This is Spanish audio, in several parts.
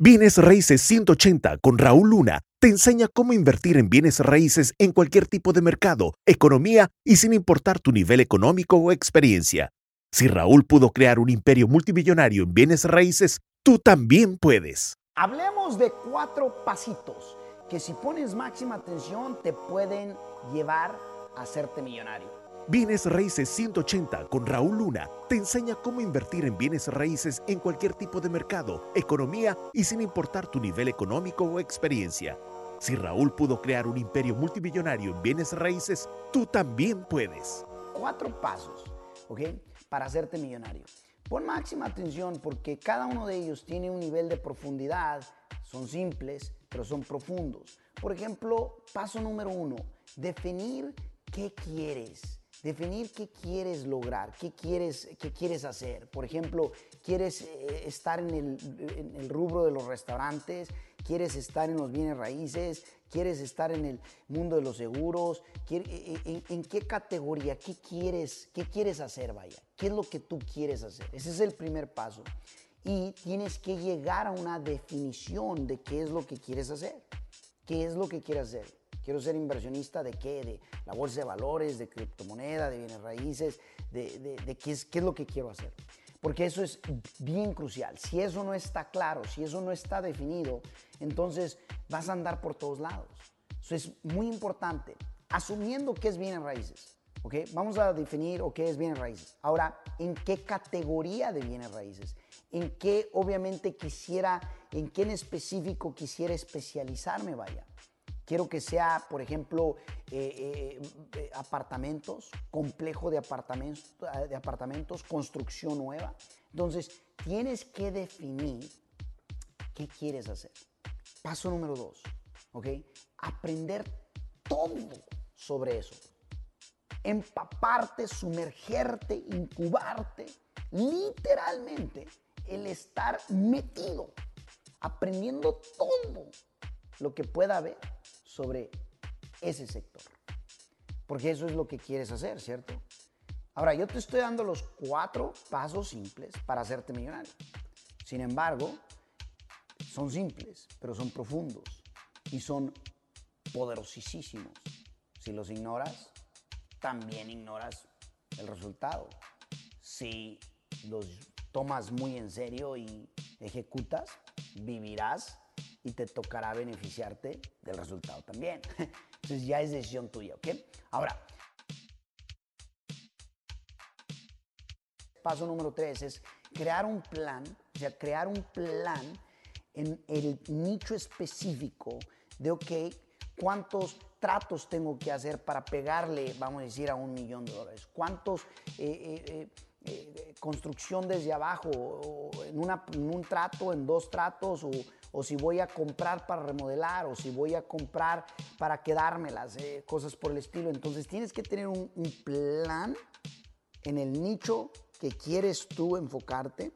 Bienes Raíces 180 con Raúl Luna te enseña cómo invertir en bienes raíces en cualquier tipo de mercado, economía y sin importar tu nivel económico o experiencia. Si Raúl pudo crear un imperio multimillonario en bienes raíces, tú también puedes. Hablemos de cuatro pasitos que si pones máxima atención te pueden llevar a hacerte millonario. Bienes Raíces 180 con Raúl Luna te enseña cómo invertir en bienes raíces en cualquier tipo de mercado, economía y sin importar tu nivel económico o experiencia. Si Raúl pudo crear un imperio multimillonario en bienes raíces, tú también puedes. Cuatro pasos, ¿ok? Para hacerte millonario. Pon máxima atención porque cada uno de ellos tiene un nivel de profundidad, son simples, pero son profundos. Por ejemplo, paso número uno, definir qué quieres. Definir qué quieres lograr, qué quieres, qué quieres hacer. Por ejemplo, quieres eh, estar en el, rubro de los restaurantes, quieres estar en los bienes raíces, quieres estar en el mundo de los seguros, eh, eh, en, qué categoría, qué quieres, qué quieres hacer, vaya, qué es lo que tú quieres hacer. Ese es el primer paso. Y tienes que llegar a una definición de qué es lo que quieres hacer. ¿Qué es lo que quieres hacer? Quiero ser inversionista de qué? De la bolsa de valores, de criptomoneda, de bienes raíces, de, qué, es, qué es lo que quiero hacer. Porque eso es bien crucial. Si eso no está claro, si eso no está definido, entonces vas a andar por todos lados. Eso es muy importante. Asumiendo que es bienes raíces. ¿ok? Vamos a definir o qué es bienes raíces. Ahora, ¿en qué categoría de bienes raíces? ¿En qué obviamente quisiera, en qué en específico quisiera especializarme, vaya? Quiero que sea, por ejemplo, eh, eh, eh, apartamentos, complejo de apartamentos, de apartamentos, construcción nueva. Entonces, tienes que definir qué quieres hacer. Paso número dos, ¿ok? Aprender todo sobre eso. Empaparte, sumergerte, incubarte, literalmente el estar metido, aprendiendo todo lo que pueda haber sobre ese sector. Porque eso es lo que quieres hacer, ¿cierto? Ahora, yo te estoy dando los cuatro pasos simples para hacerte millonario. Sin embargo, son simples, pero son profundos y son poderosísimos. Si los ignoras, también ignoras el resultado. Si los tomas muy en serio y ejecutas, vivirás y te tocará beneficiarte del resultado también. Entonces ya es decisión tuya, ¿ok? Ahora, paso número tres es crear un plan, o sea, crear un plan en el nicho específico de, ok, cuántos tratos tengo que hacer para pegarle, vamos a decir, a un millón de dólares, cuántos... Eh, eh, eh, construcción desde abajo, en, en, un trato, en dos tratos, o, o si voy a comprar para remodelar, o si voy a comprar para quedármelas, eh, cosas por el estilo. Entonces tienes que tener un, plan en el nicho que quieres tú enfocarte.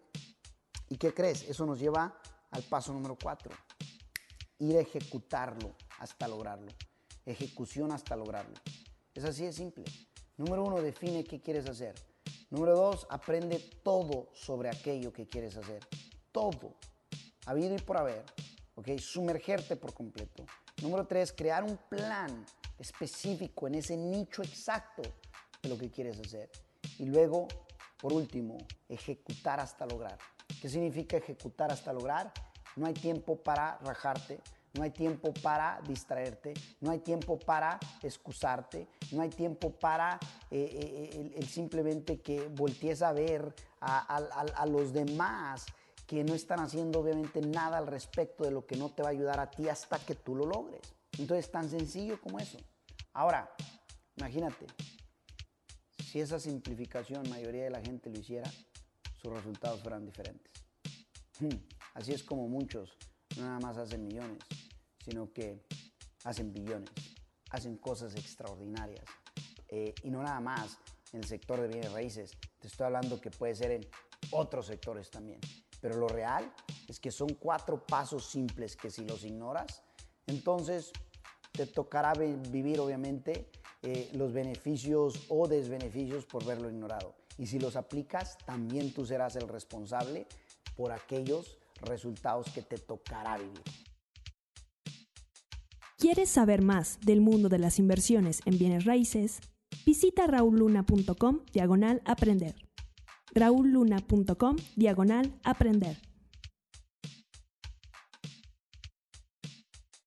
¿Y qué crees? Eso nos lleva al paso número cuatro. Ir a ejecutarlo hasta lograrlo. Ejecución hasta lograrlo. Es así de simple. Número uno, define qué quieres hacer. Número dos, aprende todo sobre aquello que quieres hacer. Todo habido y por haber, ¿ok? Sumergerte por completo. Número tres, crear un plan específico en ese nicho exacto de lo que quieres hacer. Y luego, por último, ejecutar hasta lograr. ¿Qué significa ejecutar hasta lograr? No hay tiempo para rajarte, no hay tiempo para distraerte, no hay tiempo para excusarte, no hay tiempo para eh, eh, el, simplemente que voltees a ver a los demás que no están haciendo obviamente nada al respecto de lo que no te va a ayudar a ti hasta que tú lo logres. Entonces, tan sencillo como eso. Ahora, imagínate, si esa simplificación mayoría de la gente lo hiciera, sus resultados fueran diferentes. Hmm, así es como muchos no nada más hacen millones, sino que hacen billones, hacen cosas extraordinarias. Eh, y no nada más en el sector de bienes raíces, te estoy hablando que puede ser en otros sectores también. Pero lo real es que son cuatro pasos simples que si los ignoras, entonces te tocará vivir obviamente eh, los beneficios o desbeneficios por verlo ignorado. Y si los aplicas, también tú serás el responsable por aquellos resultados que te tocará vivir. ¿Quieres saber más del mundo de las inversiones en bienes raíces? Visita rauluna.com diagonal aprender. rauluna.com diagonal aprender.